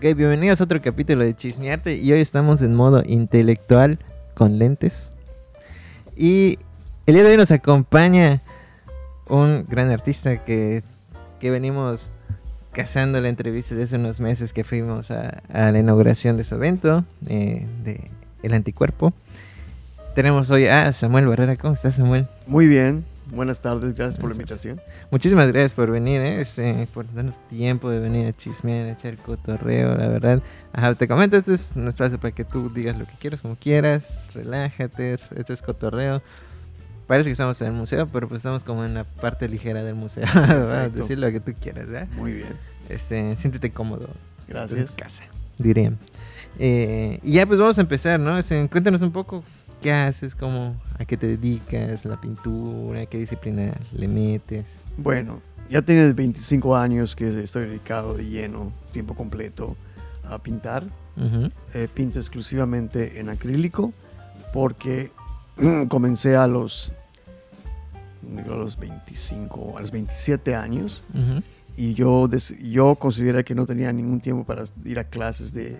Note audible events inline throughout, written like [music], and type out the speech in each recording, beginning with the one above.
Ok, bienvenidos a otro capítulo de Chismearte y hoy estamos en modo intelectual con lentes. Y el día de hoy nos acompaña un gran artista que, que venimos cazando la entrevista de hace unos meses que fuimos a, a la inauguración de su evento, eh, de El Anticuerpo. Tenemos hoy a Samuel Barrera. ¿Cómo estás, Samuel? Muy bien. Buenas tardes, gracias por la invitación. Muchísimas gracias por venir, ¿eh? este, por darnos tiempo de venir a chismear, a echar cotorreo, la verdad. Ajá, te comento, este es un espacio para que tú digas lo que quieras, como quieras, relájate, este es cotorreo. Parece que estamos en el museo, pero pues estamos como en la parte ligera del museo. [laughs] Decir lo que tú quieras, ¿eh? Muy bien. Este, siéntete cómodo. Gracias. En casa, diría. Eh, y ya pues vamos a empezar, ¿no? Este, cuéntanos un poco qué haces, cómo, a qué te dedicas, la pintura, qué disciplina le metes. Bueno, ya tienes 25 años que estoy dedicado de lleno, tiempo completo, a pintar. Eh, pinto exclusivamente en acrílico porque comencé a los, digo, a los 25, a los 27 años y yo, yo consideré que no tenía ningún tiempo para ir a clases de,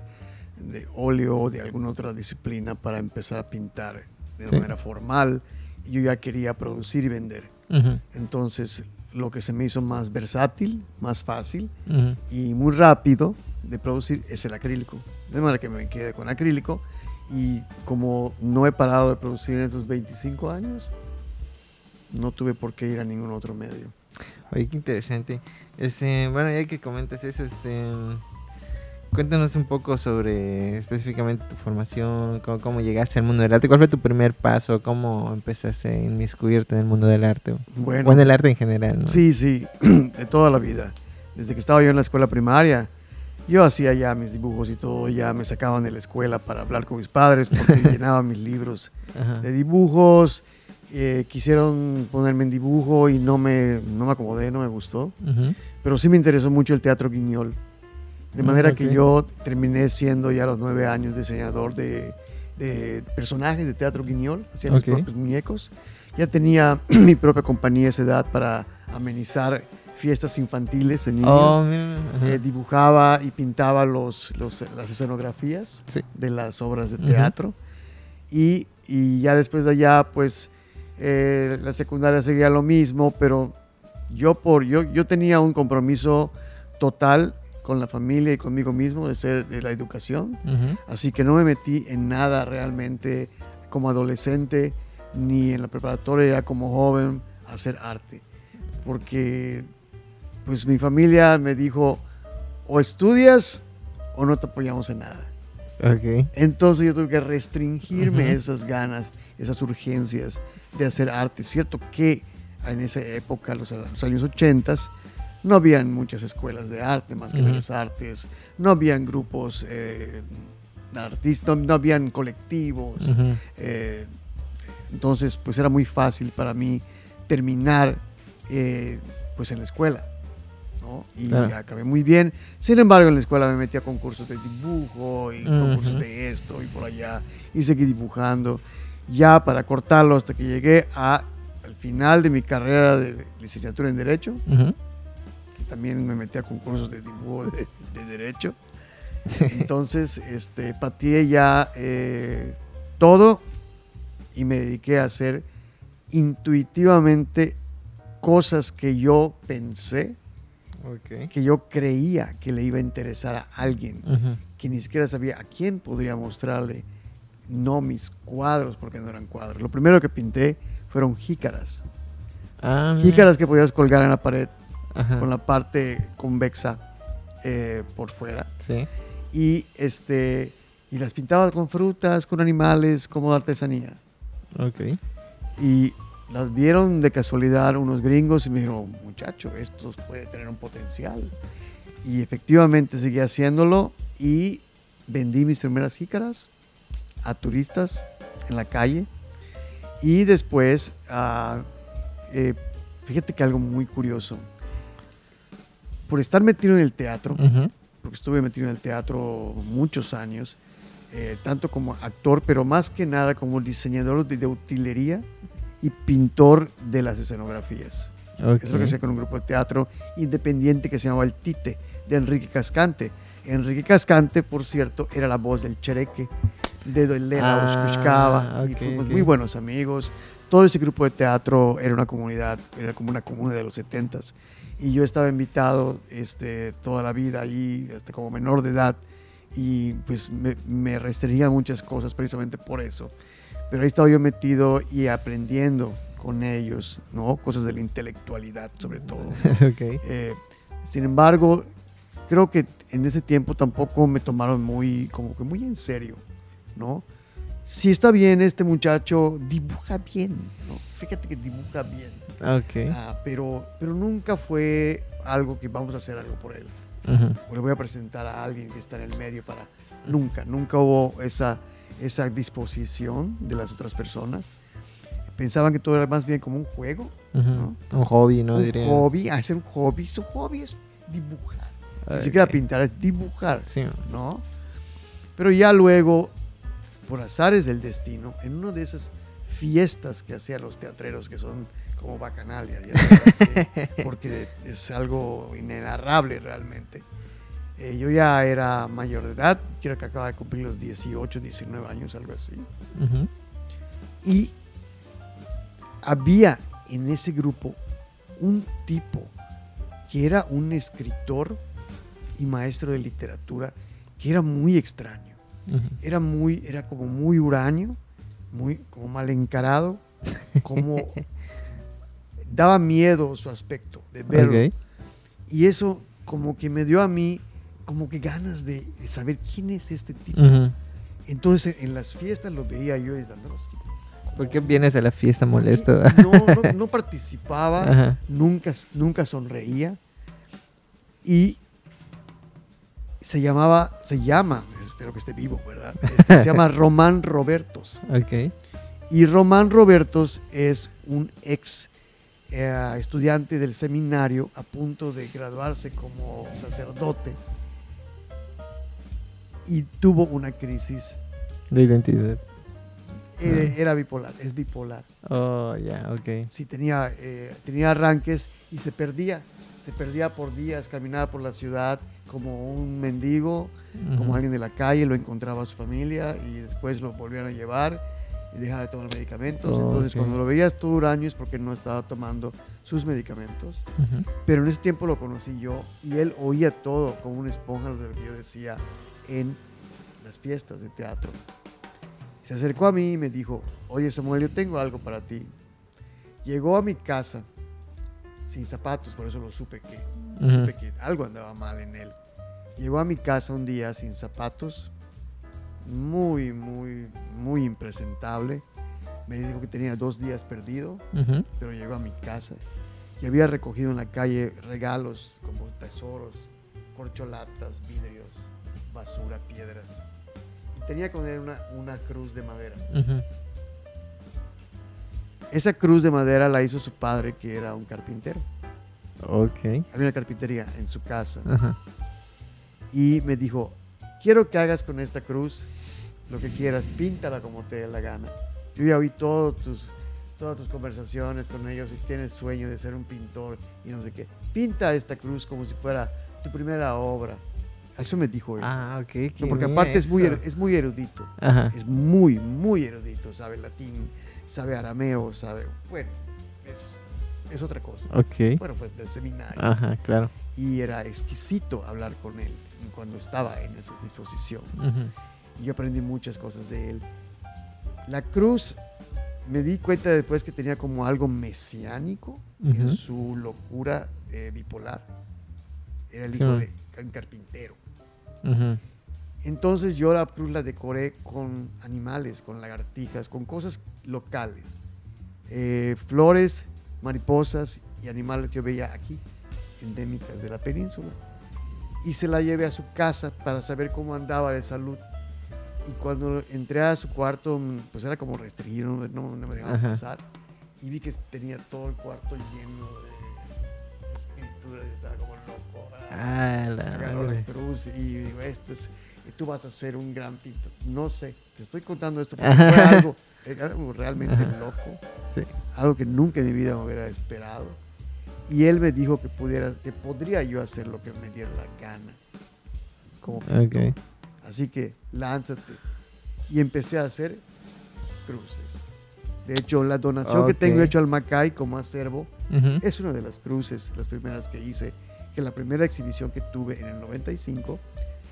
de óleo o de alguna otra disciplina para empezar a pintar de Sí. manera formal. Yo ya quería producir y vender. Ujú. Entonces, lo que se me hizo más versátil, más fácil Ujú. y muy rápido de producir es el acrílico. De manera que me quedé con acrílico y como no he parado de producir en estos 25 años, no tuve por qué ir a ningún otro medio. Oye, qué interesante. Este, bueno, ya que comentas eso, este, cuéntanos un poco sobre específicamente tu formación, cómo, cómo llegaste al mundo del arte, cuál fue tu primer paso, cómo empezaste a inmiscuirte en el mundo del arte, o Bueno, o en el arte en general, ¿no? Sí, sí, [clears throat] de toda la vida. Desde que estaba yo en la escuela primaria, yo hacía ya mis dibujos y todo, ya me sacaban de la escuela para hablar con mis padres porque [laughs] llenaba mis libros Ajá. de dibujos. eh, quisieron ponerme en dibujo y no me, no me acomodé, no me gustó. Ujú. Pero sí me interesó mucho el teatro guiñol. De manera ok. que yo terminé siendo ya a los nueve años diseñador de, de personajes de teatro guiñol, hacía mis Ok. propios muñecos. Ya tenía [clears throat] mi propia compañía a esa edad para amenizar fiestas infantiles de niños. Oh. Eh, dibujaba y pintaba los, los- las escenografías Sí. de las obras de teatro. y, y ya después de allá, pues eh, la secundaria seguía lo mismo, pero yo, por, yo, yo tenía un compromiso total con la familia y conmigo mismo de ser de la educación. Así que no me metí en nada realmente como adolescente ni en la preparatoria ya como joven a hacer arte. Porque pues mi familia me dijo o estudias o no te apoyamos en nada. Entonces yo tuve que restringirme Ujú. esas ganas, esas urgencias de hacer arte. Cierto que en esa época, los, los años 80, no habían muchas escuelas de arte más que Ujú. Bellas Artes, no habían grupos eh, de artistas, no, no habían colectivos. Eh, entonces, pues era muy fácil para mí terminar eh, pues en la escuela. ¿no? Y Claro. acabé muy bien. Sin embargo, en la escuela me metí a concursos de dibujo y Ujú. concursos de esto y por allá. Y seguí dibujando. Ya para cortarlo hasta que llegué a, al final de mi carrera de licenciatura en Derecho, que también me metí a concursos de dibujo de, de Derecho. [laughs] Entonces, este, pateé ya eh, todo y me dediqué a hacer intuitivamente cosas que yo pensé, que yo creía que le iba a interesar a alguien, que ni siquiera sabía a quién podría mostrarle, no mis cuadros, porque no eran cuadros. Lo primero que pinté fueron jícaras. Ah. Jícaras que podías colgar en la pared Ajá. con la parte convexa eh, por fuera. Sí. y este y las pintaba con frutas, con animales, como artesanía. Ok. Y las vieron de casualidad unos gringos y me dijeron, muchacho, esto puede tener un potencial. Y efectivamente seguí haciéndolo y vendí mis primeras jícaras a turistas en la calle. Y después, ah, eh, fíjate que algo muy curioso. Por estar metido en el teatro, Ujú. porque estuve metido en el teatro muchos años, eh, tanto como actor, pero más que nada como diseñador de, de utilería y pintor de las escenografías. Ok. Es lo que hacía con un grupo de teatro independiente que se llamaba El Tite, de Enrique Cascante. Enrique Cascante, por cierto, era la voz del Chereque, de Elena Ah, y ok, fuimos ok. muy buenos amigos. Todo ese grupo de teatro era una comunidad, era como una comuna de los 70s. Y yo estaba invitado este, toda la vida ahí, hasta como menor de edad. Y pues me, me restringían muchas cosas precisamente por eso. Pero ahí estaba yo metido y aprendiendo con ellos, ¿no? Cosas de la intelectualidad sobre todo. [laughs] ok. Eh, sin embargo, creo que en ese tiempo tampoco me tomaron muy, como que muy en serio, ¿no? Si está bien, este muchacho dibuja bien, ¿no? Fíjate que dibuja bien, Ok. Ah, pero, pero nunca fue algo que vamos a hacer algo por él. O le voy a presentar a alguien que está en el medio para... Nunca, nunca hubo esa, esa disposición de las otras personas. Pensaban que todo era más bien como un juego. Un hobby, ¿no? un Diría. hobby, hacer un hobby. Su hobby es dibujar. Ni siquiera pintar, es dibujar, Sí. ¿no? Pero ya luego, por azares del destino, en una de esas fiestas que hacían los teatreros, que son como bacanalia, ya sabes, [laughs] eh, porque es algo inenarrable realmente. Eh, yo ya era mayor de edad, creo que acababa de cumplir los 18, 19 años, algo así. Ujú. Y había en ese grupo un tipo que era un escritor y maestro de literatura que era muy extraño. Era muy, era como muy huraño, muy como mal encarado, como [laughs] daba miedo su aspecto de verlo. Ok. Y eso como que me dio a mí como que ganas de, de saber quién es este tipo. Ujú. Entonces en las fiestas lo veía yo y dando ¿Por qué vienes a la fiesta molesto? No, no, no participaba, [laughs] Ajá. nunca, nunca sonreía. Y se llamaba, se llama, espero que esté vivo, ¿verdad? Este, se llama [laughs] Román Robertos. Ok. Y Román Robertos es un ex eh, estudiante del seminario a punto de graduarse como sacerdote. Y tuvo una crisis. De identidad. Era, Ah. era bipolar, es bipolar. Oh, ya, ok. Sí, tenía, eh, tenía arranques y se perdía. Se perdía por días, caminaba por la ciudad como un mendigo, como Ujú. alguien de la calle, lo encontraba a su familia y después lo volvieron a llevar y dejaba de tomar medicamentos. Oh, Entonces, ok. cuando lo veías tú huraño es porque no estaba tomando sus medicamentos. Ujú. Pero en ese tiempo lo conocí yo y él oía todo como una esponja lo que yo decía en las fiestas de teatro. Se acercó a mí y me dijo, oye Samuel, yo tengo algo para ti. Llegó a mi casa sin zapatos, por eso lo supe que, Ujú. supe que algo andaba mal en él. Llegó a mi casa un día sin zapatos, muy, muy, muy impresentable. Me dijo que tenía dos días perdido Ujú. pero llegó a mi casa y había recogido en la calle regalos como tesoros, corcholatas, vidrios, basura, piedras. Y tenía con él una, una cruz de madera. Esa cruz de madera la hizo su padre, que era un carpintero. Ok. Había una carpintería en su casa. Ajá. Y me dijo, quiero que hagas con esta cruz lo que quieras, píntala como te dé la gana. Yo ya oí todo tus, todas tus conversaciones con ellos y tienes sueño de ser un pintor y no sé qué. Pinta esta cruz como si fuera tu primera obra. Eso me dijo él. Ah, ok. No, porque aparte es muy, er- es muy erudito. Ajá. Es muy, muy erudito. Sabe latín, sabe arameo, sabe... Bueno, es, es otra cosa. Ok. Bueno, fue del seminario Ajá, claro. y era exquisito hablar con él cuando estaba en esa disposición. Ujú. Y yo aprendí muchas cosas de él. La cruz, me di cuenta después que tenía como algo mesiánico en Ujú. su locura eh, bipolar. Era el Sí, hijo de un carpintero. Entonces yo la cruz la decoré con animales, con lagartijas, con cosas locales. Eh, flores, mariposas y animales que yo veía aquí, endémicas de la península. Y se la llevé a su casa para saber cómo andaba de salud. Y cuando entré a su cuarto, mm, pues era como restringido, no, no- no me dejaban pasar. Y vi que tenía todo el cuarto lleno de escrituras, estaba como loco. Ah, la agarró la cruz y digo, esto es, tú vas a ser un gran pintor. No sé, te estoy contando esto porque fue algo, era algo realmente Ajá. loco, Sí. algo que nunca en mi vida me hubiera esperado. Y él me dijo que, pudiera, que podría yo hacer lo que me diera la gana. Como pintor. Así que lánzate. Y empecé a hacer cruces. De hecho, la donación que tengo hecho al Macay como acervo Ujú. es una de las cruces, las primeras que hice. Que la primera exhibición que tuve en el 95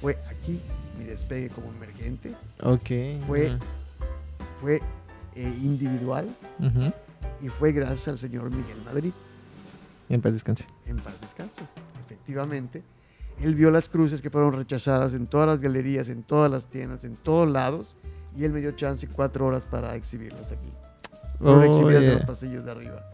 fue aquí, mi despegue como emergente. Ok. Fue- ajá. Fue eh, individual Ujú. y fue gracias al señor Miguel Madrid. En paz descanse. En paz descanse. Efectivamente, él vio las cruces que fueron rechazadas en todas las galerías, en todas las tiendas, en todos lados, y él me dio chance cuatro horas para exhibirlas aquí. Fueron Oh, exhibidas en yeah. los pasillos de arriba.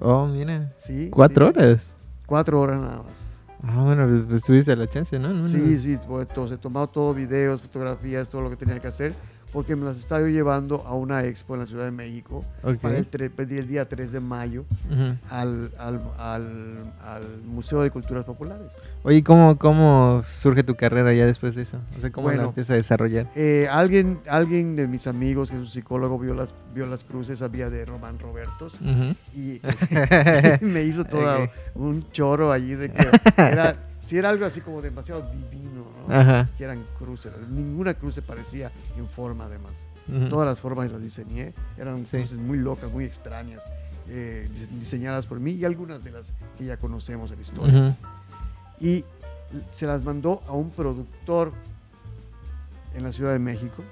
Oh, mira. ¿Sí? ¿Cuatro sí, horas? Cuatro horas nada más. Ah, bueno, pues, pues tuviste la chance, ¿no? No, Sí, no. sí, pues, todo, se tomado todo, videos, fotografías, todo lo que tenía que hacer, porque me las estaba yo llevando a una expo en la Ciudad de México para el, el día 3 de mayo al, al, al, al Museo de Culturas Populares. Oye, ¿cómo, ¿cómo surge tu carrera ya después de eso? O sea, ¿cómo la Bueno. empiezas a desarrollar? Eh, alguien, alguien de mis amigos, que es un psicólogo, vio las, vio las cruces, sabía de Román Robertos Ujú. y [laughs] me hizo todo un choro allí de que [laughs] era, si era algo así como demasiado divino, ¿no? Ajá. que eran cruces. Ninguna cruz se parecía en forma, además. Ujú. Todas las formas las diseñé. Eran Sí. cruces muy locas, muy extrañas, eh, dise- diseñadas por mí y algunas de las que ya conocemos en la historia. Ujú. Y se las mandó a un productor en la Ciudad de México.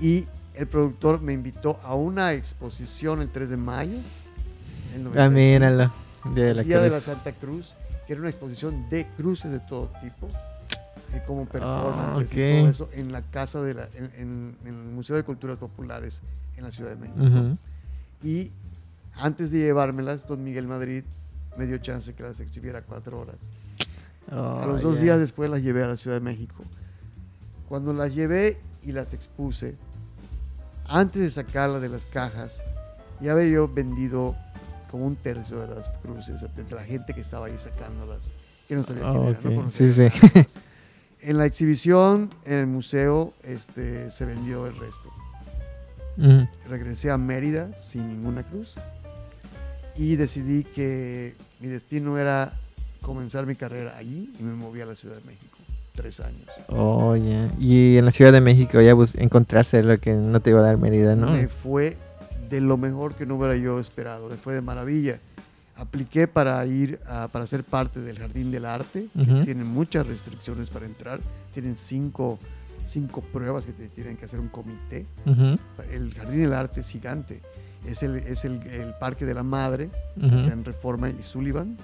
Y el productor me invitó a una exposición el 3 de mayo. Ah, 95, míralo. Día de la Día de la Cruz. Santa Cruz, que era una exposición de cruces de todo tipo, eh, como performances ok. y todo eso, en la casa de la, en, en- en el Museo de Culturas Populares en la Ciudad de México. Ujú. Y antes de llevármelas, don Miguel Madrid me dio chance que las exhibiera cuatro horas. a los Oh, dos ya. días después las llevé a la Ciudad de México. Cuando las llevé y las expuse, antes de sacarlas de las cajas, ya había yo vendido como un tercio de las cruces de la gente que estaba ahí sacándolas, que no sabía quién Ah, era, no Sí, sí. En la exhibición, en el museo, este, se vendió el resto. Ujú. Regresé a Mérida sin ninguna cruz y decidí que mi destino era comenzar mi carrera allí y me moví a la Ciudad de México. Tres años. Oh, ya. Y en la Ciudad de México ya encontraste lo que no te iba a dar Mérida, ¿no? Me fue de lo mejor que no hubiera yo esperado. Me fue de maravilla. Apliqué para ir a- para ser parte del Jardín del Arte, que Ujú. tienen muchas restricciones para entrar. Tienen cinco, cinco pruebas que te tienen que hacer un comité. Ujú, El Jardín del Arte es gigante. Es el, es el, el Parque de la Madre, ujú. está en Reforma y Sullivan.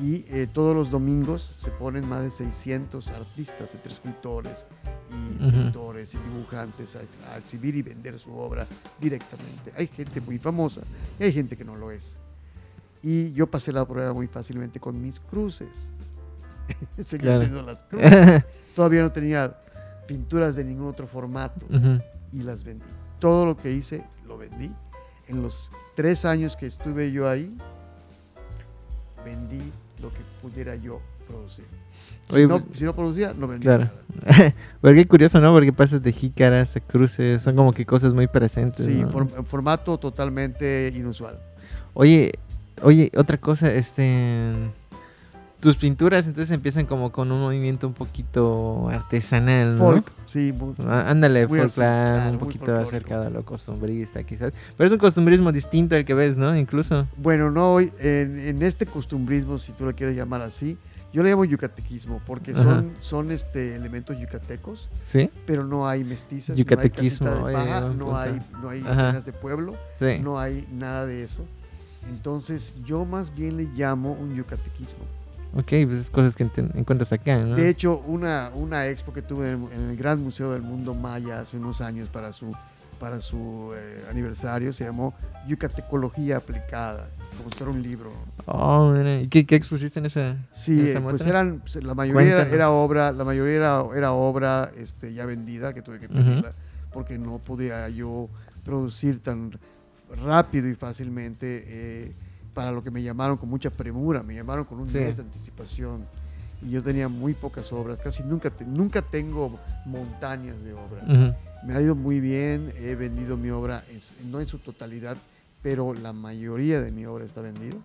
Y eh, todos los domingos se ponen más de 600 artistas, entre escultores y Ujú. pintores y dibujantes a, a exhibir y vender su obra directamente. Hay gente muy famosa y hay gente que no lo es. Y yo pasé la prueba muy fácilmente con mis cruces. [laughs] Seguía Claro. haciendo las cruces. [laughs] Todavía no tenía pinturas de ningún otro formato Ujú. y las vendí. Todo lo que hice lo vendí. En los tres años que estuve yo ahí, vendí lo que pudiera yo producir. Si, Oye, no, pues- si no producía, no vendía Claro. [laughs] Porque qué curioso, ¿no? Porque pasas de jícaras a cruces, son como que cosas muy presentes. Sí, ¿no? formato totalmente inusual. Oye, oye, otra cosa, este... Tus pinturas entonces empiezan como con un movimiento un poquito artesanal, ¿no? Folk, sí, Ah, Ándale, así, claro, un poquito acercado a lo costumbrista, quizás. Pero es un costumbrismo distinto al que ves, ¿no? Incluso. Bueno, no, en, en este costumbrismo, si tú lo quieres llamar así, yo le llamo yucatequismo, porque Ajá. son, son este, elementos yucatecos, ¿Sí? pero no hay mestizas, Yucatequismo, no hay, de paja, oye, no hay, no hay escenas de pueblo, Sí. no hay nada de eso. Entonces, yo más bien le llamo un yucatequismo. Ok, pues es cosas que encuentras acá, ¿no? De hecho, una, una expo que tuve en el, en el Gran Museo del Mundo Maya hace unos años para su, para su eh, aniversario se llamó Yucatecología Aplicada, como si fuera un libro. Oh, mira. ¿Y qué, qué expusiste en esa? Sí, ¿Esa eh, pues muestra? eran, pues, la mayoría era, Cuéntanos. era obra, la mayoría era, era obra este, ya vendida, que tuve que pedirla, porque no podía yo producir tan rápido y fácilmente eh, para lo que me llamaron con mucha premura, me llamaron con un Sí. mes de anticipación. Y yo tenía muy pocas obras, casi nunca, te- nunca tengo montañas de obra. Ujú. Me ha ido muy bien, he vendido mi obra, en no en su totalidad, pero la mayoría de mi obra está vendida.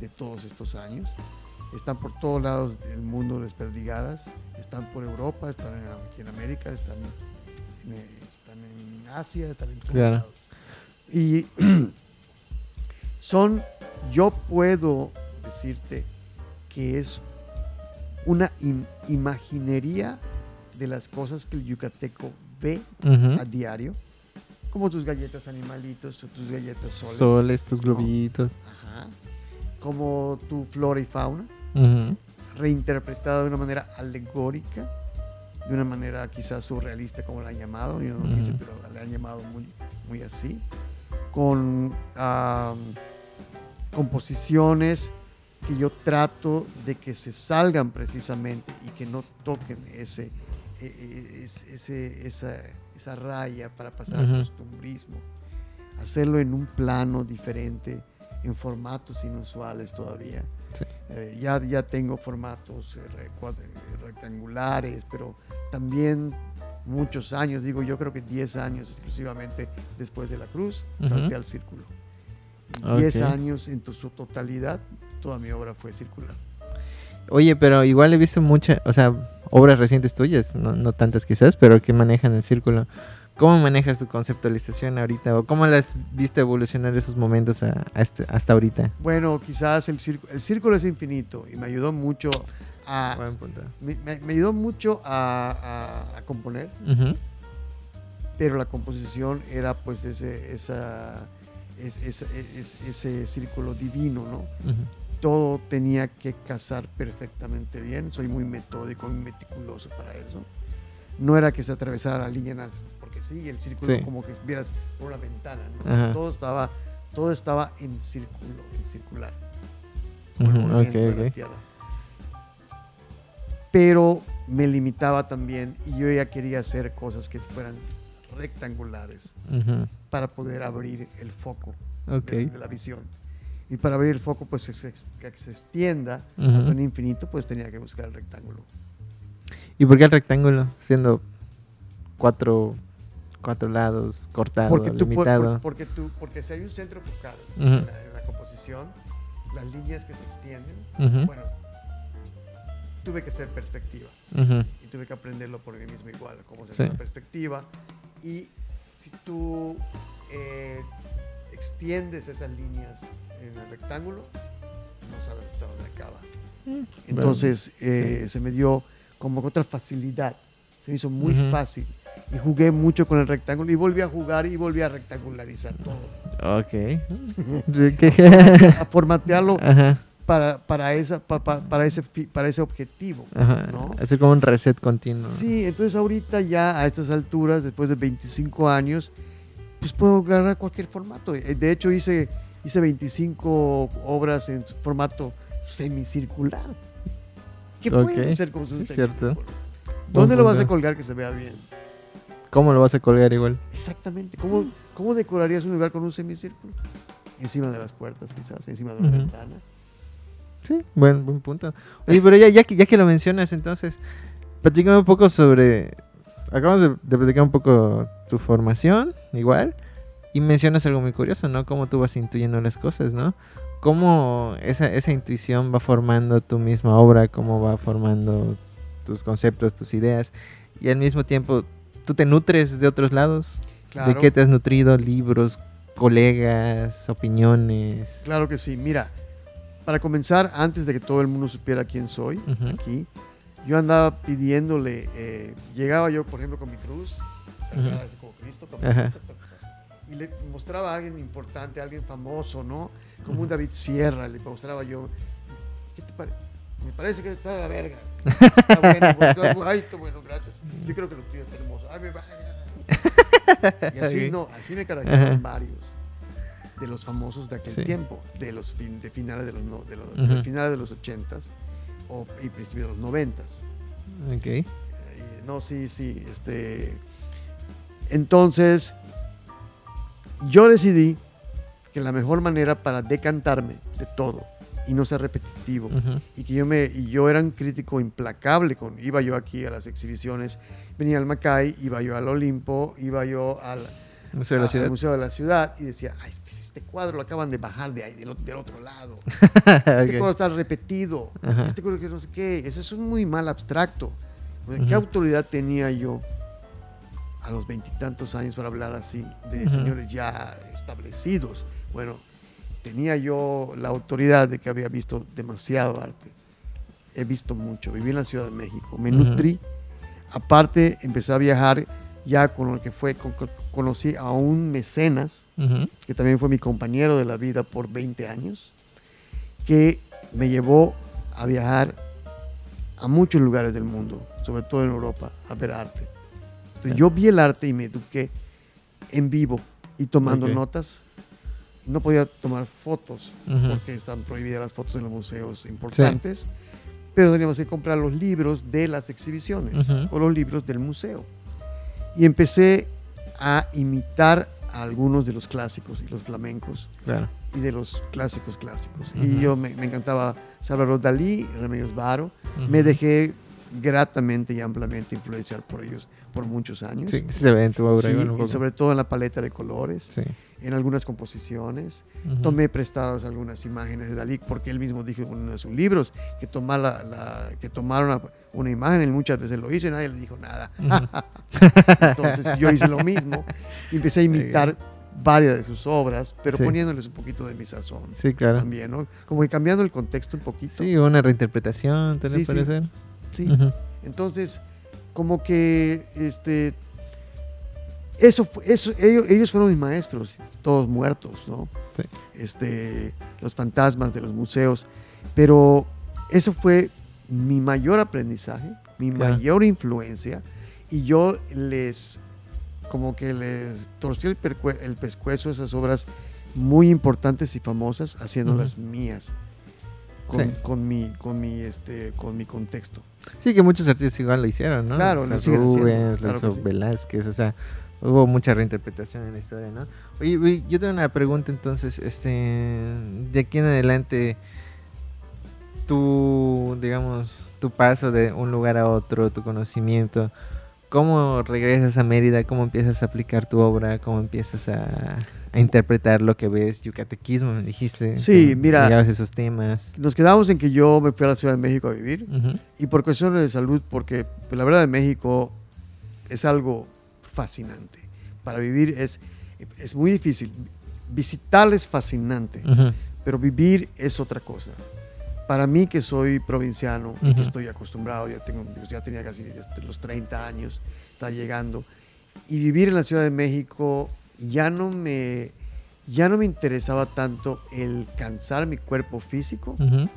De todos estos años. Están por todos lados del mundo desperdigadas. Están por Europa, están en, aquí en América, están en, están en Asia, están en todos Claro. lados. Y [clears throat] son, yo puedo decirte que es una im- imaginería de las cosas que el yucateco ve a diario, como tus galletas animalitos tus galletas soles. Soles, tus globitos. Ajá. Como tu flora y fauna, Ujú. reinterpretada de una manera alegórica, de una manera quizás surrealista, como la han llamado, yo no quise, Ujú. pero la han llamado muy, muy así, con am, composiciones que yo trato de que se salgan precisamente y que no toquen ese, e- e- ese- esa, esa raya para pasar al costumbrismo. Hacerlo en un plano diferente, en formatos inusuales todavía. Sí. Eh, ya, ya tengo formatos eh, eh, rectangulares, pero también muchos años, digo yo creo que 10 años exclusivamente después de la cruz, Ujú. salté al círculo. Y 10 Ok. años en tu, su totalidad, toda mi obra fue circular. Oye, pero igual he visto muchas, o sea, obras recientes tuyas, no, no tantas quizás, pero que manejan el círculo. ¿Cómo manejas tu conceptualización ahorita? ¿O cómo la has visto evolucionar de esos momentos a- a este- hasta ahorita? Bueno, quizás el círculo, el círculo es infinito y me ayudó mucho a, Buen punto. me, me- ayudó mucho a, a- a componer, Ujú. pero la composición era pues ese, esa, es- es- es- ese círculo divino, ¿no? Ujú. todo tenía que casar perfectamente bien. Soy muy metódico, muy meticuloso para eso. No era que se atravesara la línea, porque sí, el círculo Sí. como que vieras por una ventana. ¿no? Todo, estaba, todo estaba en círculo, en circular. Ujú, por el movimiento ok, de la. Tierra. Pero me limitaba también y yo ya quería hacer cosas que fueran rectangulares Ujú. para poder abrir el foco Ok. de, de la visión. Y para abrir el foco, pues que se, que se extienda Ujú. hasta un infinito, pues tenía que buscar el rectángulo. ¿Y por qué el rectángulo? Siendo cuatro, cuatro lados, cortado, Porque, tú, limitado. por- porque, tú, porque si hay un centro focal Ujú. en, la, en la composición, las líneas que se extienden, bueno, tuve que hacer perspectiva ujú. y tuve que aprenderlo por mí mismo igual, cómo se Sí. la perspectiva. Y si tú eh, extiendes esas líneas en el rectángulo, no sabes hasta dónde acaba. Mm, Entonces eh, sí. se me dio como otra facilidad. Se me hizo muy Ujú. fácil. Y jugué mucho con el rectángulo y volví a jugar y volví a rectangularizar todo. Ok. [laughs] [laughs] A formatearlo Ajá, para, para, esa, pa- pa- para, ese, para ese objetivo. ajá. ¿no? Hacer como un reset continuo. Sí, entonces ahorita ya a estas alturas, después de 25 años, pues puedo agarrar cualquier formato. Eh, De hecho hice, hice 25 obras en formato semicircular. ¿Qué Ok, puedes hacer con un sí, cierto. ¿Dónde lo vas a colgar que se vea bien? ¿Cómo lo vas a colgar igual? Exactamente. ¿Cómo, ¿Cómo decorarías un lugar con un semicírculo? Encima de las puertas, quizás, encima de una Ujú. ventana. Sí, buen, buen punto. Oye, pero ya, ya, que, ya que lo mencionas, entonces, platícame un poco sobre... Acabamos de, de platicar un poco tu formación, igual, y mencionas algo muy curioso, ¿no? Cómo tú vas intuyendo las cosas, ¿no? Cómo esa, esa intuición va formando tu misma obra, cómo va formando tus conceptos, tus ideas, y al mismo tiempo, ¿tú te nutres de otros lados? Claro. ¿De qué te has nutrido? ¿Libros, colegas, opiniones? Claro que sí. Mira, para comenzar, antes de que todo el mundo supiera quién soy, aquí, yo andaba pidiéndole, eh, llegaba yo, por ejemplo, con mi cruz, así como Cristo, y le mostraba a alguien importante, a alguien famoso, ¿no? Como un David Sierra, le mostraba yo, ¿qué te parece? Me parece que está de la verga. [laughs] Está bueno, bueno, ay, está bueno, gracias. Yo creo que lo tuyo está hermoso. Ay, me va. [laughs] Y así, no, así me caracterizan varios de los famosos de aquel Sí. tiempo, de los fin- de finales de los, no- de los, Ujú. de finales de los 80s o, y principios de los 90s. Ok. Eh, no, sí, sí. Este, entonces, yo decidí que la mejor manera para decantarme de todo y no ser repetitivo Ujú. y que yo me y yo era un crítico implacable con iba yo aquí a las exhibiciones venía al Macay iba yo al Olimpo iba yo al, Museo de la a- Ciudad. al Museo de la Ciudad y decía, ay, este cuadro lo acaban de bajar de ahí, del, del otro lado. [laughs] Este Ok. cuadro está repetido. Ajá. Este cuadro que no sé qué. Eso es un muy mal abstracto. ¿Qué autoridad tenía yo a los veintitantos años para hablar así de señores ya establecidos? Bueno, tenía yo la autoridad de que había visto demasiado arte. He visto mucho. Viví en la Ciudad de México. Me nutrí. Aparte, empecé a viajar ya con lo que fue, con- conocí a un mecenas Ujú. que también fue mi compañero de la vida por 20 años, que me llevó a viajar a muchos lugares del mundo, sobre todo en Europa, a ver arte. Entonces, yo vi el arte y me eduqué en vivo y tomando Ok. notas. No podía tomar fotos Ujú. porque están prohibidas las fotos en los museos importantes, pero teníamos que comprar los libros de las exhibiciones Ujú. o los libros del museo. Y empecé a imitar a algunos de los clásicos y los flamencos Claro. y de los clásicos clásicos. Y yo me, me encantaba Salvador Dalí, Remedios Varo. Me dejé gratamente y ampliamente influenciar por ellos por muchos años. Sí, se ve en tu obra. Sí, y sobre todo en la paleta de colores, Sí. en algunas composiciones. Ujú. Tomé prestadas algunas imágenes de Dalí porque él mismo dijo en uno de sus libros que, tomar la, la- que tomar una, una imagen, él muchas veces lo hizo y nadie le dijo nada. Ujú. [laughs] Entonces yo hice lo mismo y empecé a imitar varias de sus obras, pero Sí. poniéndoles un poquito de mi sazón Sí, claro. también, ¿no? Como que cambiando el contexto un poquito. Sí, una reinterpretación, ¿te Sí, sí. Sí. Entonces, como que este eso, eso ellos, ellos fueron mis maestros, todos muertos, ¿no? Sí. Este, los fantasmas de los museos, pero eso fue mi mayor aprendizaje, mi Claro. mayor influencia y yo les como que les torcí el, el pescuezo esas obras muy importantes y famosas haciéndolas mías con, Sí. con mi con mi este con mi contexto. Sí, que muchos artistas igual lo hicieron, ¿no? Claro, O sea, lo haciendo, Rubens, lo claro hizo que sí. Velázquez, o sea, hubo mucha reinterpretación en la historia, ¿no? Oye, oye, yo tengo una pregunta entonces, este, de aquí en adelante, tu, digamos, tu paso de un lugar a otro, tu conocimiento, ¿cómo regresas a Mérida? ¿Cómo empiezas a aplicar tu obra? ¿Cómo empiezas a, a interpretar lo que ves? Yucatequismo, me dijiste. Sí, que mira. Esos temas. Nos quedamos en que yo me fui a la Ciudad de México a vivir Ujú, y por cuestiones de salud, porque pues, la verdad de México es algo fascinante. Para vivir es, es muy difícil. Visitar es fascinante, ujú, pero vivir es otra cosa. Para mí que soy provinciano, y que Ujú. estoy acostumbrado, ya, tengo, pues, ya tenía casi los 30 años, está llegando, y vivir en la Ciudad de México ya no me, ya no me interesaba tanto el cansar mi cuerpo físico ujú,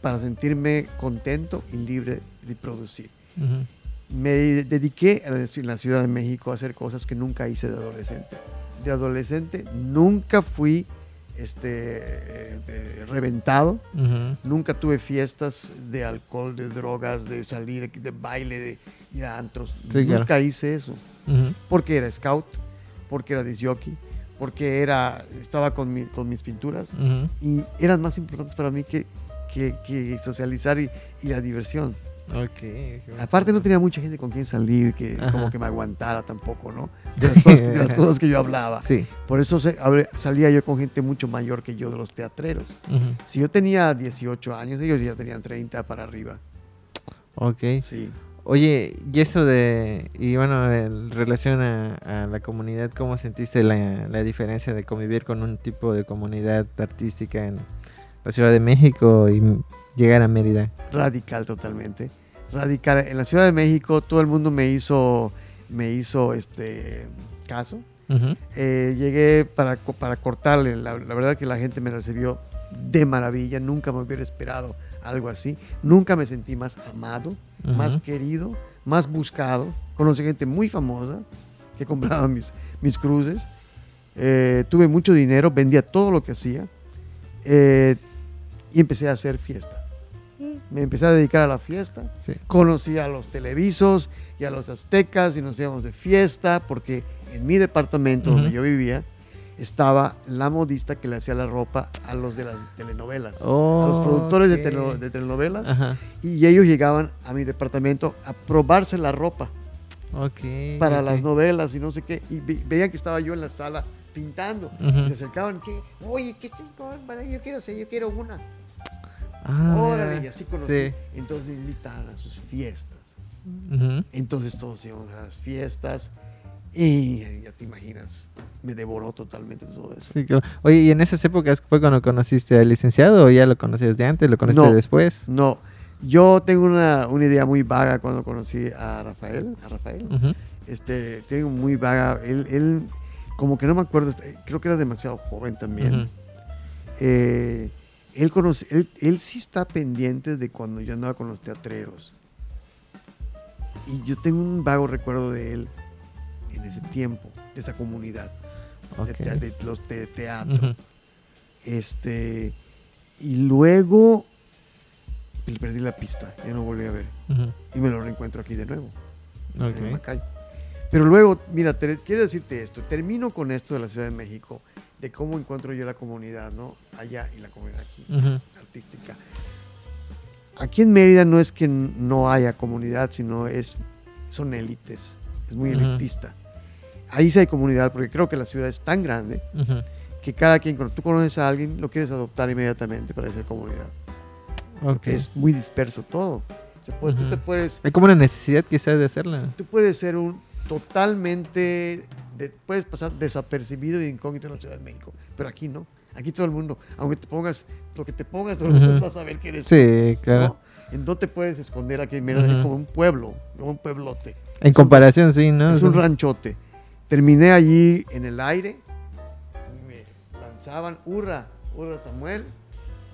para sentirme contento y libre de producir. ujú. Me dediqué en la Ciudad de México a hacer cosas que nunca hice de adolescente. De adolescente nunca fui este, eh, eh, reventado, Ujú, nunca tuve fiestas de alcohol, de drogas, de salir de baile, de ir a antros. Sí, claro. nunca hice eso. Porque era scout, porque era disjockey, porque era, estaba con, mi- con mis pinturas y eran más importantes para mí que, que, que socializar y, y la diversión. Ok. Aparte no tenía mucha gente con quien salir que Ajá. como que me aguantara tampoco, ¿no? [laughs] De las cosas, de las cosas que yo hablaba. Sí. Por eso se- salía yo con gente mucho mayor que yo de los teatreros. ujú. Si yo tenía 18 años, ellos ya tenían 30 para arriba. Ok. Sí. Oye, y eso de, y bueno, en relación a, a la comunidad, ¿cómo sentiste la, la diferencia de convivir con un tipo de comunidad artística en la Ciudad de México y llegar a Mérida? Radical totalmente. Radical. En la Ciudad de México todo el mundo me hizo, me hizo este caso. Eh, llegué para, para cortarle. La, la verdad que la gente me recibió de maravilla. Nunca me hubiera esperado algo así. Nunca me sentí más amado, más querido, más buscado. Conocí gente muy famosa que compraba [laughs] mis, mis cruces. Eh, tuve mucho dinero, vendía todo lo que hacía. eh, y empecé a hacer fiesta. Me empecé a dedicar a la fiesta. Sí. Conocí a los televisos y a los aztecas y nos íbamos de fiesta porque en mi departamento donde yo vivía estaba la modista que le hacía la ropa a los de las telenovelas. a los Oh, productores de, telenovelas Ajá. y ellos llegaban a mi departamento a probarse la ropa para las novelas y no sé qué. Y ve- veían que estaba yo en la sala pintando. Ujú. Y se acercaban, ¿qué? Oye, qué padre, yo quiero yo quiero una. Ah, Órale, y así conocí. Sí. Entonces me invitaban a sus fiestas. Entonces todos íbamos a las fiestas y ya te imaginas, me devoró totalmente todo eso. Sí, claro. Oye, ¿y en esas épocas fue cuando conociste al licenciado o ya lo conocías de antes, lo conociste No. después? No, yo tengo una, una idea muy vaga cuando conocí a Rafael. A Rafael. Este, tengo muy vaga. Él, él, como que no me acuerdo, eh, creo que era demasiado joven también. Eh, él, conoce, él, él sí está pendiente de cuando yo andaba con los teatreros. Y yo tengo un vago recuerdo de él en ese tiempo, de esa comunidad, de, los de teatro. Este, y luego le perdí la pista, ya no volví a ver. Y me lo reencuentro aquí de nuevo, en Ok. Macay. Pero luego, mira, te- quiero decirte esto, termino con esto de la Ciudad de México, de cómo encuentro yo la comunidad, ¿no? Allá y la comunidad aquí, artística. Aquí en Mérida no es que no haya comunidad, sino es, son élites, es muy elitista. Ahí sí hay comunidad, porque creo que la ciudad es tan grande Ujú. que cada quien, cuando tú conoces a alguien, lo quieres adoptar inmediatamente para ser comunidad. Ok. Es muy disperso todo. Se puede, Tú Ujú. te puedes, Hay como una necesidad quizás de hacerla. tú puedes ser un totalmente, de- puedes pasar desapercibido y incógnito en la Ciudad de México, pero aquí no. Aquí todo el mundo, aunque te pongas lo que te pongas, todo el mundo Ujú. va a saber que eres. Sí, claro. ¿no? En te puedes esconder aquí en Mérida, es Ujú. como un pueblo, como un pueblote. En comparación, sí, ¿no? Es un ranchote. Terminé allí en el aire, me lanzaban, hurra, hurra Samuel,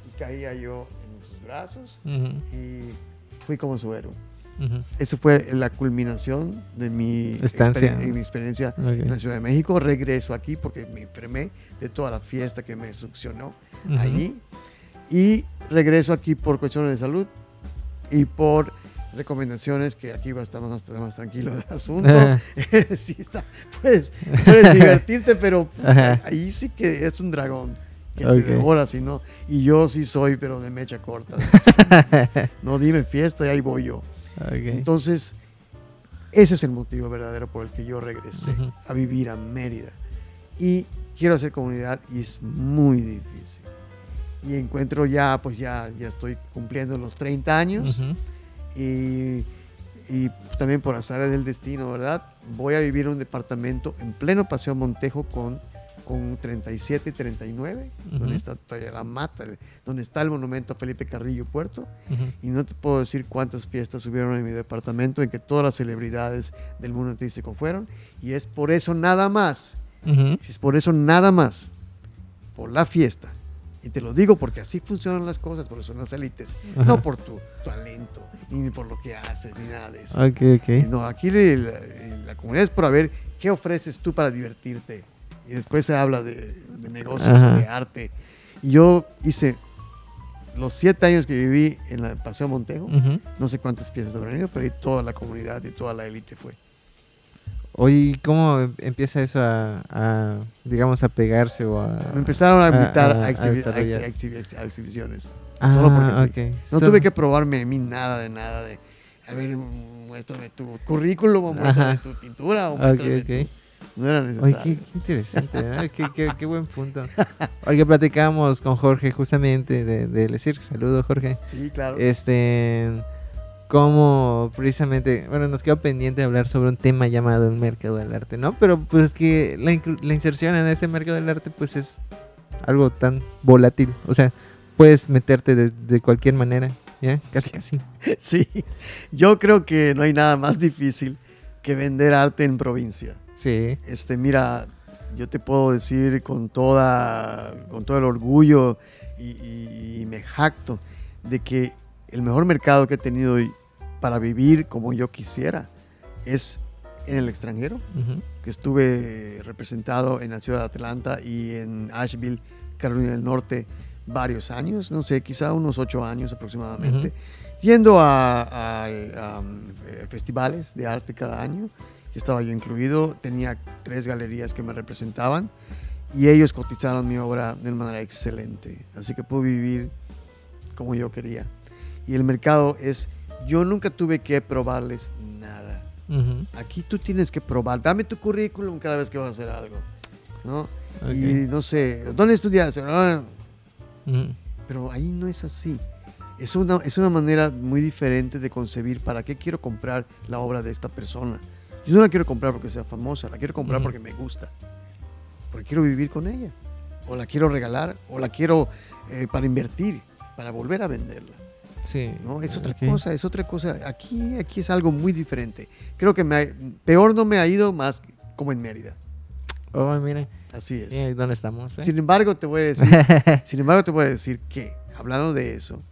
y caía yo en sus brazos Ujú. y fui como su héroe. Ujú. Esa fue la culminación de mi, Estancia. exper- mi experiencia Ok. en la Ciudad de México. Regreso aquí porque me enfermé de toda la fiesta que me succionó Ujú. allí. Y regreso aquí por cuestiones de salud y por recomendaciones que aquí va a estar más, más tranquilo el [laughs] asunto. [laughs] Sí está, puedes, puedes [laughs] divertirte, pero Ajá. ahí sí que es un dragón que Ok. te devora, si no. Y yo sí soy, pero de mecha corta. no dime fiesta y ahí voy yo. Ok. Entonces, ese es el motivo verdadero por el que yo regresé Ujú. a vivir a Mérida. Y quiero hacer comunidad y es muy difícil. Y encuentro ya, pues ya, ya estoy cumpliendo los 30 años Ujú. Y, y también por azar del destino, ¿verdad? Voy a vivir en un departamento en pleno Paseo Montejo con, con 37 y 39, Ujú. donde está todavía la mata, donde está el monumento a Felipe Carrillo Puerto. Ujú. Y no te puedo decir cuántas fiestas hubieron en mi departamento en que todas las celebridades del mundo artístico fueron. Y es por eso nada más, Ujú. es por eso nada más, por la fiesta. Y te lo digo porque así funcionan las cosas, por eso son las élites. Ajá. No por tu talento, ni por lo que haces, ni nada de eso. Ok, ok. No, aquí le- la, la comunidad es por ver qué ofreces tú para divertirte. Y después se habla de, de negocios, Ajá. de arte. Y yo hice los siete años que viví en la Paseo Montejo, Ujú. no sé cuántas piezas ido, pero ahí toda la comunidad y toda la élite fue. Oye, ¿y ¿cómo em- empieza eso a, a, digamos, a pegarse o a... Me empezaron a invitar a- a, exhibi- a exhibiciones. Ah, solo porque ok. No So- tuve que probarme a mí nada de nada de, a ver, muéstrame tu currículum o muéstrame tu pintura o muéstrame ok. tu- No era Oye, necesario. qué, qué interesante, ¿eh? [laughs] qué, qué- qué buen punto. Oye, platicamos con Jorge justamente de, de decir, saludo Jorge, Sí, claro. este, cómo precisamente, bueno, nos quedó pendiente hablar sobre un tema llamado el mercado del arte, ¿no? Pero pues es que la, inserción en ese mercado del arte pues es algo tan volátil, o sea, puedes meterte de, de cualquier manera, ¿ya? Casi, casi. [laughs] Sí, yo creo que no hay nada más difícil que vender arte en provincia. Sí. Este, mira, yo te puedo decir con toda, con todo el orgullo y, y- y me jacto de que el mejor mercado que he tenido para vivir como yo quisiera es en el extranjero, Ujú. que estuve representado en la ciudad de Atlanta y en Asheville, Carolina del Norte, varios años, no sé, quizá unos ocho años aproximadamente, yendo a, a, a, um, eh, festivales de arte cada año, que estaba yo incluido, tenía tres galerías que me representaban y ellos cotizaron mi obra de una manera excelente, así que pude vivir como yo quería. Y el mercado es, yo nunca tuve que probarles nada, Aquí tú tienes que probar. Dame tu currículum cada vez que vas a hacer algo. ¿no? Y no sé, ¿dónde estudiaste? Ah, Pero ahí no es así. Es una, es una manera muy diferente de concebir para qué quiero comprar la obra de esta persona. Yo no la quiero comprar porque sea famosa, la quiero comprar porque me gusta. Porque quiero vivir con ella. O la quiero regalar, o la quiero eh, para invertir, para volver a venderla. Sí. ¿no? Es otra cosa, es otra cosa. Aquí, aquí es algo muy diferente. Creo que me ha- peor no me ha ido más como en Mérida. Oh, mira, Así es. ¿dónde estamos? eh? Sin embargo, te voy a decir, [laughs] sin embargo, te voy a decir que, hablando de eso,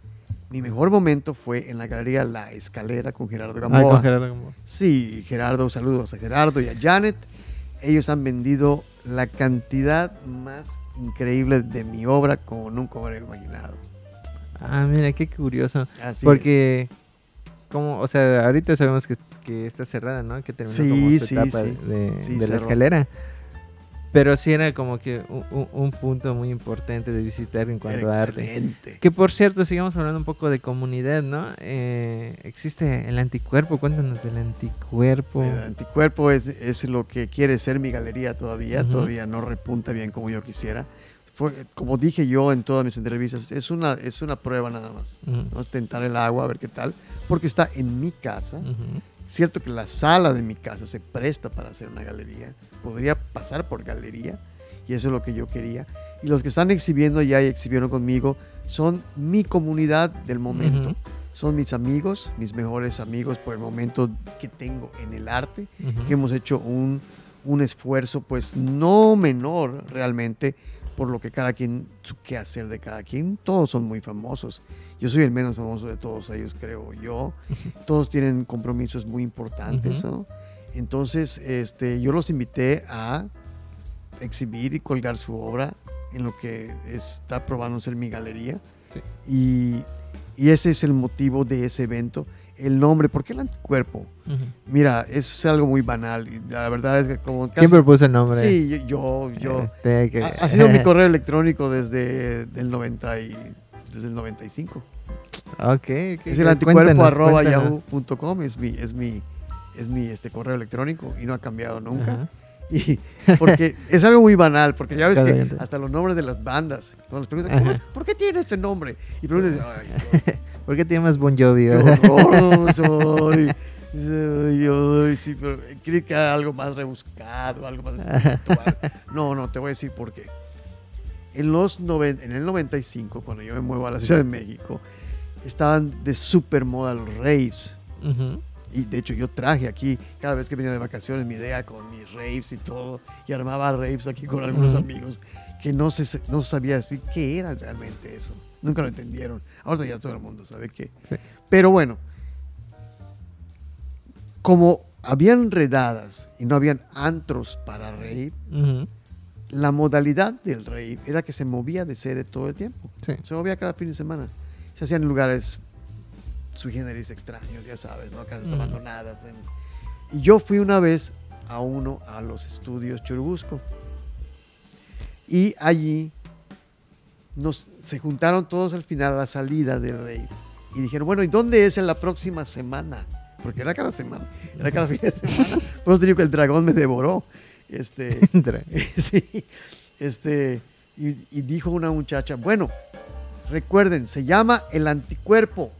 mi mejor momento fue en la galería La Escalera con Gerardo Ah, Gamboa. con Gerardo Gamboa. Sí, Gerardo, saludos a Gerardo y a Janet. Ellos han vendido la cantidad más increíble de mi obra como nunca hubiera imaginado. Ah, mira, qué curioso. Así Porque, como, o sea, ahorita sabemos que, que está cerrada, ¿no? Que terminó Sí, como su sí, etapa sí. de, de la escalera. Pero sí era como que un, un- un punto muy importante de visitar en es. cuanto Era a arte. excelente. Que por cierto, sigamos hablando un poco de comunidad, ¿no? Eh, existe el anticuerpo, cuéntanos del anticuerpo. El anticuerpo es, es lo que quiere ser mi galería todavía, Ujú. todavía no repunta bien como yo quisiera. Fue, como dije yo en todas mis entrevistas, es una, es una prueba nada más. Ujú, ¿no? Es tentar el agua, a ver qué tal, porque está en mi casa. ujú, Cierto que la sala de mi casa se presta para hacer una galería, podría pasar por galería, y eso es lo que yo quería. Y los que están exhibiendo ya y exhibieron conmigo son mi comunidad del momento. Ujú. Son mis amigos, mis mejores amigos por el momento que tengo en el arte que hemos hecho un, un esfuerzo, pues no menor realmente, por lo que cada quien, su qué hacer de cada quien. Todos son muy famosos. Yo soy el menos famoso de todos ellos, creo yo. [laughs] Todos tienen compromisos muy importantes. ¿no? Entonces, este, yo los invité a exhibir y colgar su obra en lo que está probándose en mi galería. Sí. Y, y ese es el motivo de ese evento. El nombre, ¿por qué el anticuerpo? Mira, es algo muy banal. y La verdad es que como ¿Quién casi- propuso el nombre? Sí, yo, yo, yo- que- ha, ha sido mi [laughs] correo electrónico desde el 90 y, desde el 95. Ok, ok, Es el anticuerpo arroba yahoo.com, es mi, es mi, es mi este correo electrónico y no ha cambiado nunca. [laughs] Y porque es algo muy banal, porque ya ves Cada que gente. hasta los nombres de las bandas, cuando les preguntan, ¿cómo Ajá. es- ¿por qué tiene este nombre? Y preguntan, ay, [laughs] ¿Por qué te llamas Bon Jovi? horror soy. Ay, ay, sí, pero creí que era algo más rebuscado, algo más espiritual. [laughs] No, no, te voy a decir por qué. En, los noven- en el 95, cuando yo me muevo a la Ciudad de México, estaban de super moda los raves. Ujú. Y de hecho yo traje aquí, cada vez que venía de vacaciones, mi idea con mis raves y todo, y armaba raves aquí con algunos Ujú. amigos que no, se, no sabía decir qué era realmente eso. Nunca lo entendieron. Ahora ya todo el mundo sabe. Sí. Pero bueno, como habían redadas y no habían antros para Ujú. la modalidad del rave era que se movía de sede todo el tiempo. Sí. Se movía cada fin de semana. Se hacían en lugares sui generis extraños, ya sabes, ¿no? Casas Mm. abandonadas. en- Y yo fui una vez a uno a los estudios Churubusco. Y allí nos, se juntaron todos al final a la salida del rey. Y dijeron, bueno, ¿y dónde es en la próxima semana? Porque era cada semana, era cada fin de [laughs] semana. Por eso te digo que el dragón me devoró. Este, [laughs] [laughs] sí, este, y, y dijo una muchacha, bueno, recuerden, se llama el anticuerpo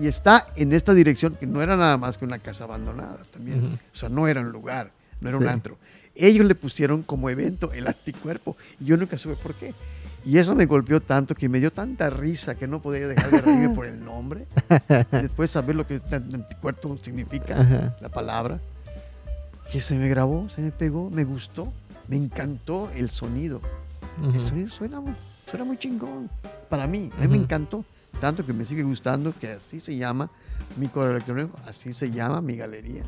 y está en esta dirección, que no era nada más que una casa abandonada también, o sea, no era un lugar, no era un antro. Ellos le pusieron como evento el anticuerpo y yo nunca supe por qué. Y eso me golpeó tanto que me dio tanta risa que no podía dejar de reírme [laughs] por el nombre. [laughs] Después saber lo que anticuerpo significa Ajá. la palabra, que se me grabó, se me pegó, me gustó, me encantó el sonido. El sonido suena, muy- suena muy chingón. Para mí, a mí me encantó. Tanto que me sigue gustando, que así se llama mi correo electrónico, así se llama mi galería,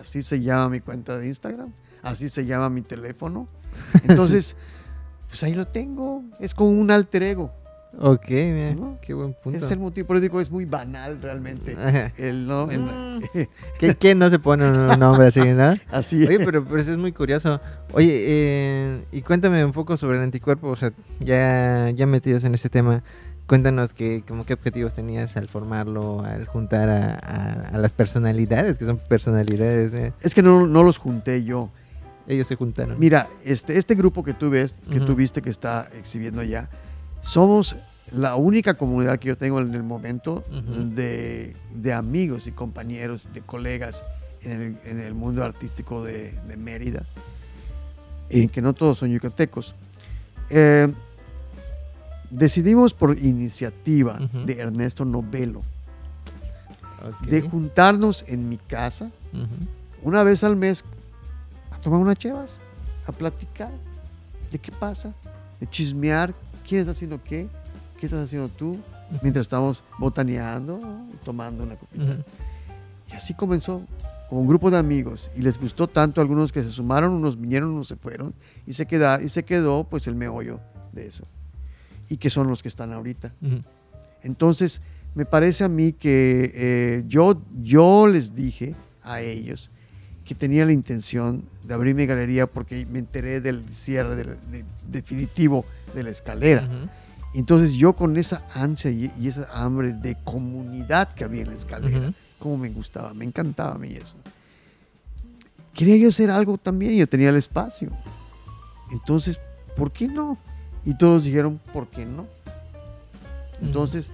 así se llama mi cuenta de Instagram, así se llama mi teléfono. [laughs] Entonces, pues ahí lo tengo. Es como un alter ego. Ok, mira, ¿No? qué buen punto. Es el motivo, por eso digo, es muy banal realmente. El, no, el- Mm. [laughs] ¿Qué- ¿Quién no se pone un nombre así, no? [laughs] así Oye, es. pero, pero eso es muy curioso. Oye, eh, y cuéntame un poco sobre el anticuerpo, o sea, ya, ya metidos en este tema. cuéntanos que, como qué objetivos tenías al formarlo, al juntar a, a- a las personalidades, que son personalidades. ¿eh? Es que no, no los junté yo. Ellos se juntaron. Mira, este, este grupo que tú ves, que Ujú. tú viste que está exhibiendo allá, somos la única comunidad que yo tengo en el momento Ujú. de, de amigos y compañeros, de colegas en el, en el mundo artístico de, de Mérida, y que no todos son yucatecos. Eh, decidimos por iniciativa Ujú. de Ernesto Novelo Ok. de juntarnos en mi casa Ujú. una vez al mes tomar unas chevas, a platicar de qué pasa, de chismear, quién está haciendo qué, qué estás haciendo tú, mientras estamos botaneando y tomando una copita. Ujú. Y así comenzó, como un grupo de amigos, y les gustó tanto, algunos que se sumaron, unos vinieron, unos se fueron, y se, queda, y se quedó pues el meollo de eso, y que son los que están ahorita. Ujú. Entonces, me parece a mí que eh, yo, yo les dije a ellos que tenía la intención de abrir mi galería porque me enteré del cierre del- de- definitivo de la escalera. Ujú. Entonces yo con esa ansia y, y esa hambre de comunidad que había en la escalera, Ujú. como me gustaba, me encantaba a mí eso. Quería yo hacer algo también, yo tenía el espacio. Entonces, ¿por qué no? Y todos dijeron, ¿por qué no? Entonces,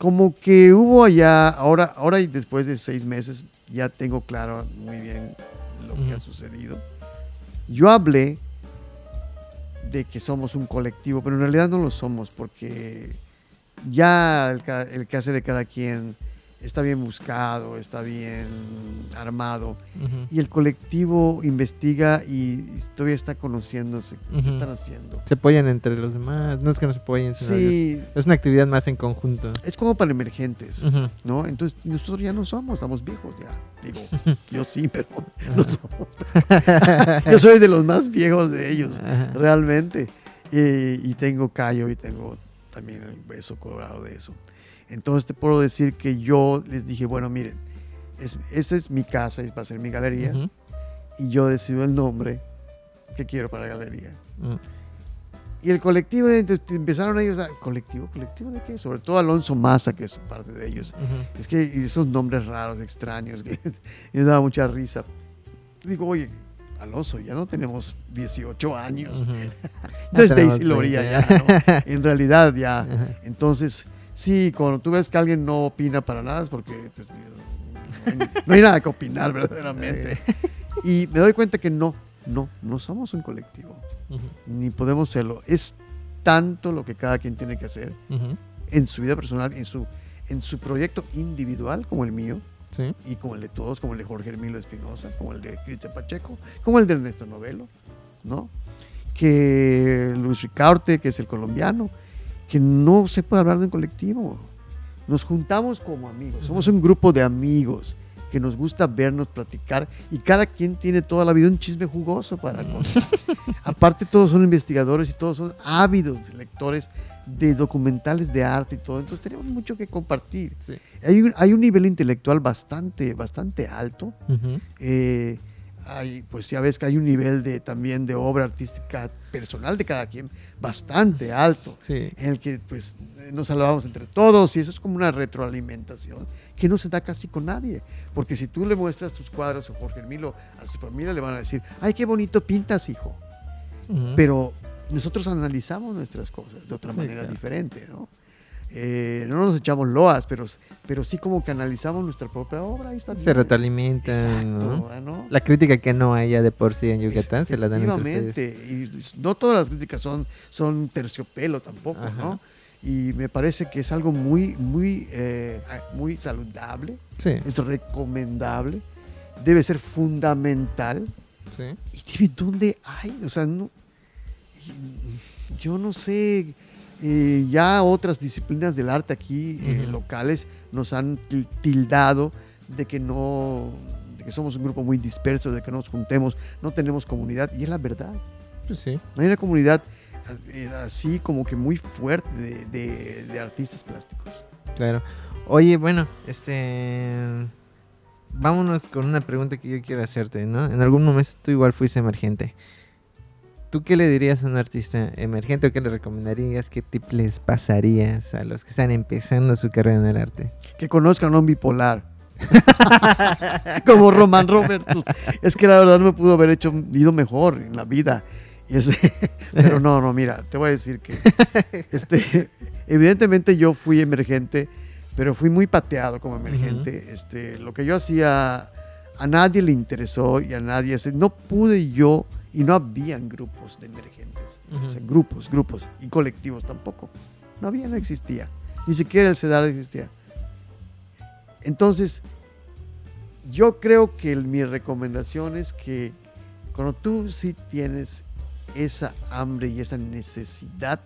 como que hubo allá, ahora, ahora y después de seis meses, ya tengo claro muy bien lo que ha sucedido. Yo hablé de que somos un colectivo, pero en realidad no lo somos, porque ya el, el que hace de cada quien está bien buscado, está bien armado, y el colectivo investiga y todavía está conociéndose qué Ujú. están haciendo. Se apoyan entre los demás. No es que no se apoyen, sino Sí, es, una actividad más en conjunto. es como para emergentes. ¿no? Entonces nosotros ya no somos, estamos viejos ya. Digo, yo sí, pero [laughs] no somos. yo soy de los más viejos de ellos, realmente. Y, y tengo callo y tengo también el beso colorado de eso. Entonces te puedo decir que yo les dije, bueno, miren, es, esa es mi casa, va a ser mi galería, Ujú. y yo decido el nombre que quiero para la galería. Ujú. Y el colectivo, empezaron ellos a, ¿colectivo? ¿Colectivo de qué? Sobre todo Alonso Maza, que es parte de ellos. Ujú. Es que esos nombres raros, extraños, que [laughs] me daba mucha risa. Digo, oye, Alonso, ya no tenemos 18 años. Entonces [laughs] Ya tenemos Daisy Loría 20, ya, ¿no? En realidad ya. [laughs] Ajá. Entonces, sí, cuando tú ves que alguien no opina para nada es porque pues, no, hay, no hay nada que opinar [laughs] verdaderamente. Y me doy cuenta que no, no, no somos un colectivo, ni podemos serlo. Es tanto lo que cada quien tiene que hacer en su vida personal, en su, en su proyecto individual como el mío, Sí. y como el de todos, como el de Jorge Hermilo Espinosa, como el de Cristian Pacheco, como el de Ernesto Novelo, ¿no? Que Luis Ricaurte, que es el colombiano, que no se puede hablar de un colectivo. Nos juntamos como amigos, somos un grupo de amigos que nos gusta vernos, platicar y cada quien tiene toda la vida un chisme jugoso para contar. [laughs] Aparte todos son investigadores y todos son ávidos lectores de documentales de arte y todo, entonces tenemos mucho que compartir. Sí. Hay un, hay un nivel intelectual bastante, bastante alto. Eh, hay, pues ya ves que hay un nivel de, también de obra artística personal de cada quien bastante alto, Sí. en el que pues eh, nos salvamos entre todos y eso es como una retroalimentación que no se da casi con nadie. Porque si tú le muestras tus cuadros a Jorge Hermilo, a su familia le van a decir, ay, qué bonito pintas, hijo. Pero nosotros analizamos nuestras cosas de otra Sí, manera claro. diferente, ¿no? Eh, no nos echamos loas, pero, pero sí como que analizamos nuestra propia obra. Ahí está se. ¿no? La crítica que no haya de por sí en Yucatán se la dan entre ustedes. Y no todas las críticas son, son terciopelo tampoco, Ajá. ¿no? Y me parece que es algo muy, muy, eh, muy saludable, Sí. es recomendable, debe ser fundamental. sí. ¿Y dónde hay? O sea, no, yo no sé, eh, ya otras disciplinas del arte aquí, eh, locales, nos han til- tildado de que no, de que somos un grupo muy disperso, de que no nos juntemos, no tenemos comunidad, y es la verdad. Pues sí. No hay una comunidad eh, así como que muy fuerte de, de- de artistas plásticos. Claro. Oye, bueno, este. Vámonos con una pregunta que yo quiero hacerte, ¿no? En algún momento tú igual fuiste emergente. ¿Tú qué le dirías a un artista emergente o qué le recomendarías? ¿Qué tip les pasarías a los que están empezando su carrera en el arte? Que conozcan a un bipolar. [laughs] Como Román Robertos. Es que la verdad no me pudo haber hecho ido mejor en la vida. [laughs] Pero no, no, mira, te voy a decir que [laughs] este, evidentemente yo fui emergente, pero fui muy pateado como emergente. este, lo que yo hacía a nadie le interesó y a nadie no pude yo y no habían grupos de emergentes. O sea, grupos, grupos y colectivos tampoco. No había, no existía. Ni siquiera el CEDAR existía. Entonces, yo creo que el- mi recomendación es que cuando tú sí tienes esa hambre y esa necesidad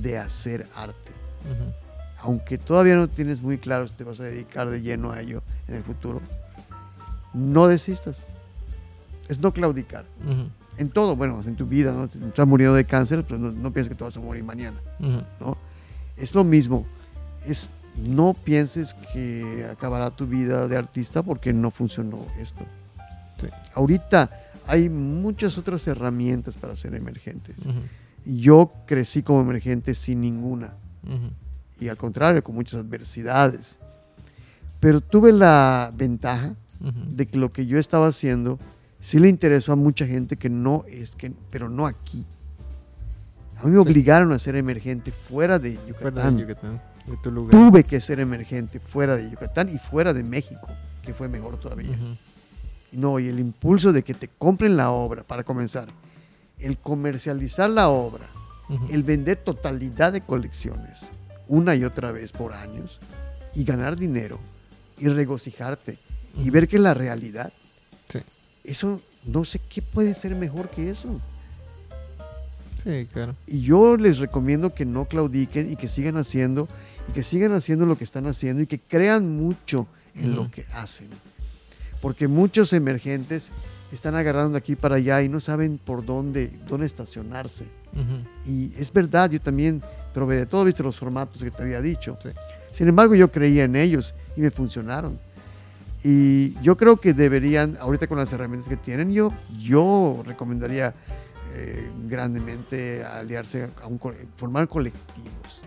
de hacer arte, Ujú. aunque todavía no tienes muy claro si te vas a dedicar de lleno a ello en el futuro, no desistas. Es no claudicar. Ujú. En todo, bueno, en tu vida, ¿no? Te- Estás muriendo de cáncer, pero no, no pienses que te vas a morir mañana. ¿no? Es lo mismo. Es, no pienses que acabará tu vida de artista porque no funcionó esto. Sí. Ahorita hay muchas otras herramientas para ser emergentes. Yo crecí como emergente sin ninguna y al contrario, con muchas adversidades. Pero tuve la ventaja de que lo que yo estaba haciendo sí le interesó a mucha gente que no es que, pero no aquí. A mí me Sí. obligaron a ser emergente fuera de Yucatán. Fuera de Yucatán, de tu lugar. Tuve que ser emergente fuera de Yucatán y fuera de México, que fue mejor todavía. Ujú. No, y el impulso de que te compren la obra, para comenzar, el comercializar la obra, Ujú. el vender totalidad de colecciones una y otra vez por años y ganar dinero y regocijarte y Ujú. ver que la realidad. Eso no sé qué puede ser mejor que eso. Sí, claro. Y yo les recomiendo que no claudiquen y que sigan haciendo y que sigan haciendo lo que están haciendo y que crean mucho en Ujú. lo que hacen. Porque muchos emergentes están agarrando de aquí para allá y no saben por dónde, dónde estacionarse. Y es verdad, yo también probé de todo, viste los formatos que te había dicho. Sí. Sin embargo, yo creía en ellos y me funcionaron. Y yo creo que deberían, ahorita con las herramientas que tienen, yo, yo recomendaría eh, grandemente aliarse, a un, formar colectivos.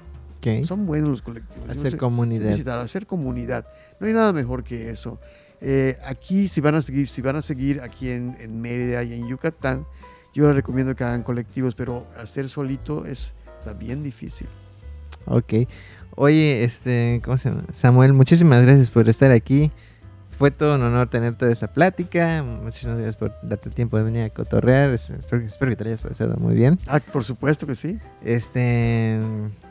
Son buenos los colectivos. No Hacer sé- comunidad. necesitar hacer comunidad. No hay nada mejor que eso. Eh, aquí, si van a seguir, si van a seguir aquí en, en Mérida y en Yucatán, yo les recomiendo que hagan colectivos, pero hacer solito es bien difícil. Ok. Oye, este, ¿cómo se llama? Samuel, muchísimas gracias por estar aquí. Fue todo un honor tener toda esta plática. Muchísimas gracias por darte el tiempo de venir a cotorrear. Es- Espero, espero que te hayas pasado muy bien. Ah, por supuesto que sí. Este,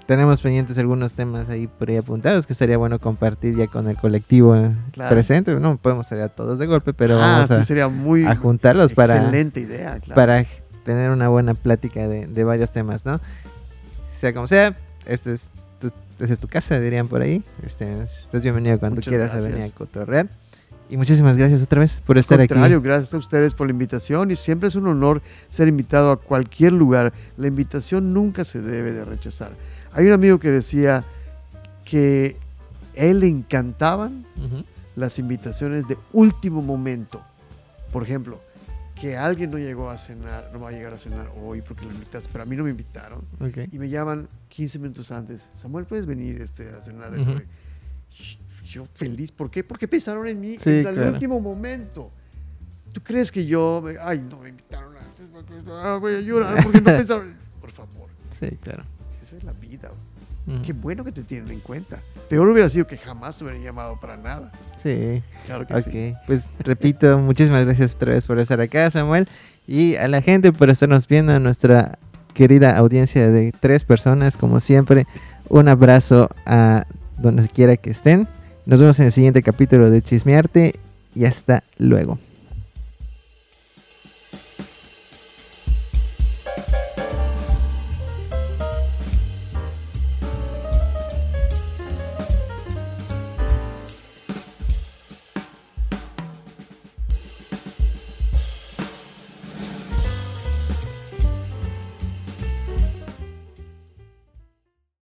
tenemos pendientes algunos temas ahí por ahí apuntados que estaría bueno compartir ya con el colectivo eh, Claro. presente. No podemos salir a todos de golpe, pero ah, vamos sí, a, sería muy a juntarlos para, excelente idea, claro. para tener una buena plática de, de varios temas, ¿no? Sea como sea, este es es tu casa, dirían por ahí. Este, estás bienvenido cuando Muchas quieras a venir a cotorrear. Y muchísimas gracias otra vez por estar aquí. gracias a ustedes por la invitación y siempre es un honor ser invitado a cualquier lugar. La invitación nunca se debe de rechazar. Hay un amigo que decía que a él le encantaban Ujú. las invitaciones de último momento. Por ejemplo, que alguien no llegó a cenar, no va a llegar a cenar hoy porque lo invitaste, pero a mí no me invitaron. Ok. Y me llaman 15 minutos antes. Samuel, ¿puedes venir este, a cenar? Ujú. Yo feliz. ¿Por qué? Porque pensaron en mí Sí, en el claro. último momento. ¿Tú crees que yo, ay, no me invitaron antes? porque, ah, voy a llorar porque no pensaron. [laughs] Por favor, Sí, claro. esa es la vida. Ujú. Qué bueno que te tienen en cuenta. Peor hubiera sido que jamás te hubieran llamado para nada. Sí. Claro que Ok, sí. pues repito, muchísimas gracias otra vez por estar acá, Samuel. Y a la gente por estarnos viendo, a nuestra querida audiencia de tres personas, como siempre, un abrazo a donde quiera que estén. Nos vemos en el siguiente capítulo de Chismearte y hasta luego.